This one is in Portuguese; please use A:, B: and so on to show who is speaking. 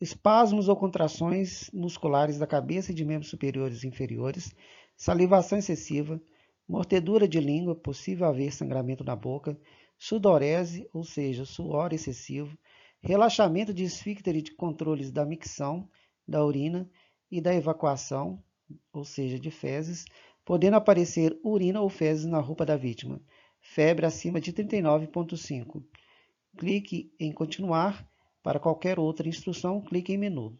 A: espasmos ou contrações musculares da cabeça e de membros superiores e inferiores, salivação excessiva, mordedura de língua, possível haver sangramento na boca, sudorese, ou seja, suor excessivo, relaxamento de esfíncter e de controles da micção, da urina e da evacuação, ou seja, de fezes, podendo aparecer urina ou fezes na roupa da vítima. Febre acima de 39,5. Clique em continuar. Para qualquer outra instrução, clique em menu.